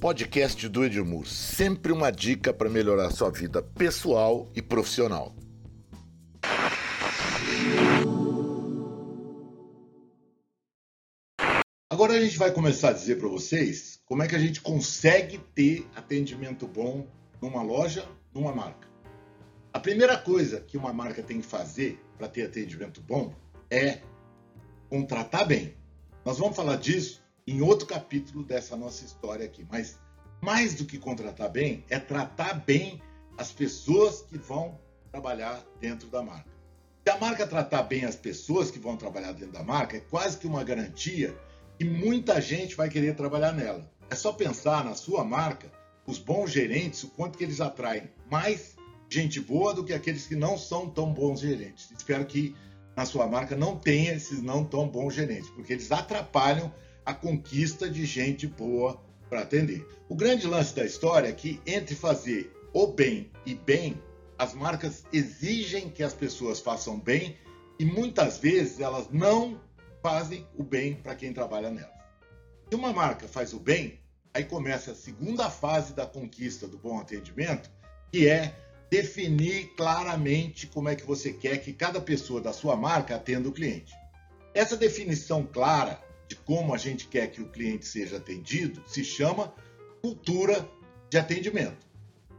podcast do Edmur, sempre uma dica para melhorar sua vida pessoal e profissional. Agora a gente vai começar a dizer para vocês como é que a gente consegue ter atendimento bom numa loja, numa marca. A primeira coisa que uma marca tem que fazer para ter atendimento bom é contratar bem. Nós vamos falar disso em outro capítulo dessa nossa história aqui, mas mais do que contratar bem é tratar bem as pessoas que vão trabalhar dentro da marca. Se a marca tratar bem as pessoas que vão trabalhar dentro da marca, é quase que uma garantia que muita gente vai querer trabalhar nela. É só pensar na sua marca, os bons gerentes, o quanto que eles atraem mais gente boa do que aqueles que não são tão bons gerentes. Espero que na sua marca não tenha esses não tão bons gerentes, porque eles atrapalham a conquista de gente boa para atender. O grande lance da história é que entre fazer o bem e bem, as marcas exigem que as pessoas façam bem e muitas vezes elas não fazem o bem para quem trabalha nelas. Se uma marca faz o bem, aí começa a segunda fase da conquista do bom atendimento, que é definir claramente como é que você quer que cada pessoa da sua marca atenda o cliente. Essa definição clara de como a gente quer que o cliente seja atendido se chama cultura de atendimento.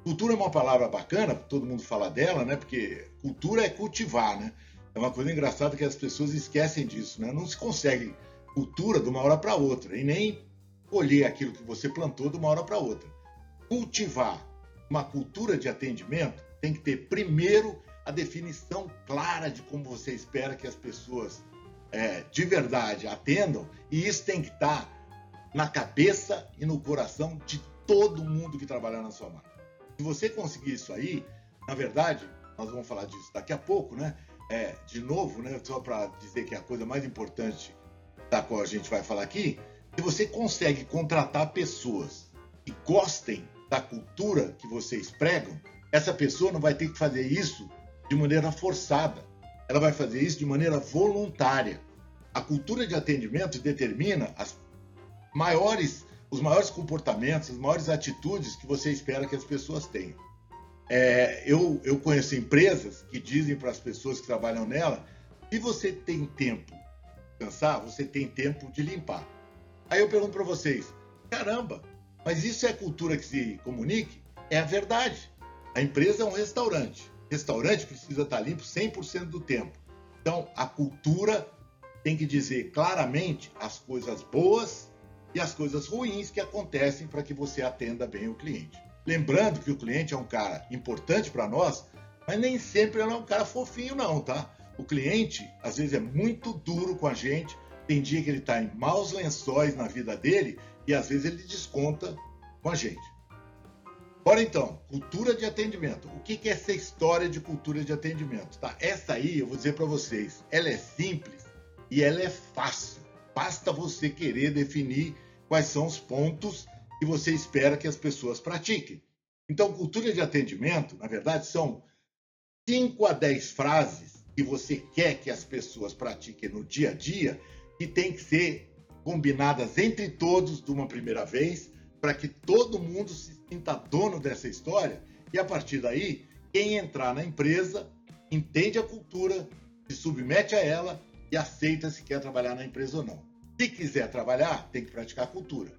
Cultura é uma palavra bacana, todo mundo fala dela, né? Porque cultura é cultivar, né? É uma coisa engraçada que as pessoas esquecem disso, né? Não se consegue cultura de uma hora para outra e nem colher aquilo que você plantou de uma hora para outra. Cultivar uma cultura de atendimento tem que ter primeiro a definição clara de como você espera que as pessoas é, de verdade atendam, e isso tem que estar na cabeça e no coração de todo mundo que trabalhar na sua marca. Se você conseguir isso aí, na verdade, nós vamos falar disso daqui a pouco, né? É, de novo, né? Só para dizer que é a coisa mais importante da qual a gente vai falar aqui, se você consegue contratar pessoas que gostem da cultura que vocês pregam, essa pessoa não vai ter que fazer isso de maneira forçada ela vai fazer isso de maneira voluntária. A cultura de atendimento determina as maiores, os maiores comportamentos, as maiores atitudes que você espera que as pessoas tenham. É, eu, eu conheço empresas que dizem para as pessoas que trabalham nela: se você tem tempo de cansar, você tem tempo de limpar. Aí eu pergunto para vocês: caramba, mas isso é cultura que se comunique? É a verdade. A empresa é um restaurante restaurante precisa estar limpo 100% do tempo. Então, a cultura tem que dizer claramente as coisas boas e as coisas ruins que acontecem para que você atenda bem o cliente. Lembrando que o cliente é um cara importante para nós, mas nem sempre ele é um cara fofinho, não, tá? O cliente, às vezes, é muito duro com a gente. Tem dia que ele está em maus lençóis na vida dele e às vezes ele desconta com a gente. Bora então, cultura de atendimento. O que é essa história de cultura de atendimento? Tá? Essa aí, eu vou dizer para vocês, ela é simples e ela é fácil. Basta você querer definir quais são os pontos que você espera que as pessoas pratiquem. Então, cultura de atendimento, na verdade, são 5 a 10 frases que você quer que as pessoas pratiquem no dia a dia que tem que ser combinadas entre todos de uma primeira vez para que todo mundo se sinta dono dessa história e a partir daí, quem entrar na empresa entende a cultura, se submete a ela e aceita se quer trabalhar na empresa ou não. Se quiser trabalhar, tem que praticar cultura.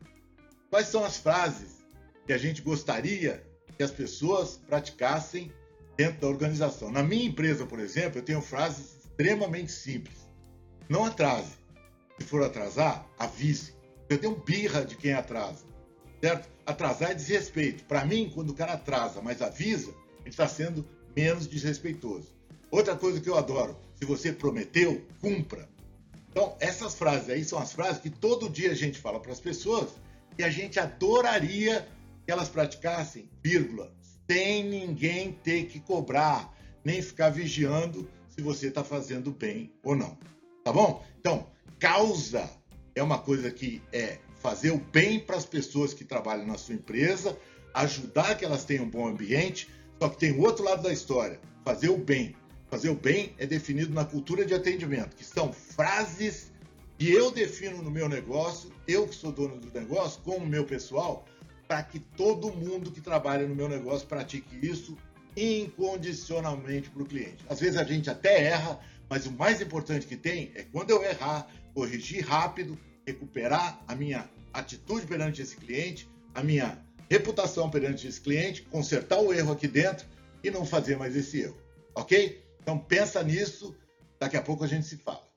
Quais são as frases que a gente gostaria que as pessoas praticassem dentro da organização? Na minha empresa, por exemplo, eu tenho frases extremamente simples. Não atrase. Se for atrasar, avise. Eu tenho birra de quem atrasa certo? Atrasar é desrespeito. Para mim, quando o cara atrasa, mas avisa, ele está sendo menos desrespeitoso. Outra coisa que eu adoro, se você prometeu, cumpra. Então, essas frases aí são as frases que todo dia a gente fala para as pessoas e a gente adoraria que elas praticassem, vírgula, sem ninguém ter que cobrar, nem ficar vigiando se você está fazendo bem ou não. Tá bom? Então, causa é uma coisa que é fazer o bem para as pessoas que trabalham na sua empresa, ajudar que elas tenham um bom ambiente. Só que tem o outro lado da história: fazer o bem. Fazer o bem é definido na cultura de atendimento, que são frases que eu defino no meu negócio, eu que sou dono do negócio, com o meu pessoal, para que todo mundo que trabalha no meu negócio pratique isso incondicionalmente para o cliente. Às vezes a gente até erra, mas o mais importante que tem é quando eu errar, corrigir rápido, recuperar a minha atitude perante esse cliente, a minha reputação perante esse cliente, consertar o erro aqui dentro e não fazer mais esse erro, ok? Então pensa nisso, daqui a pouco a gente se fala.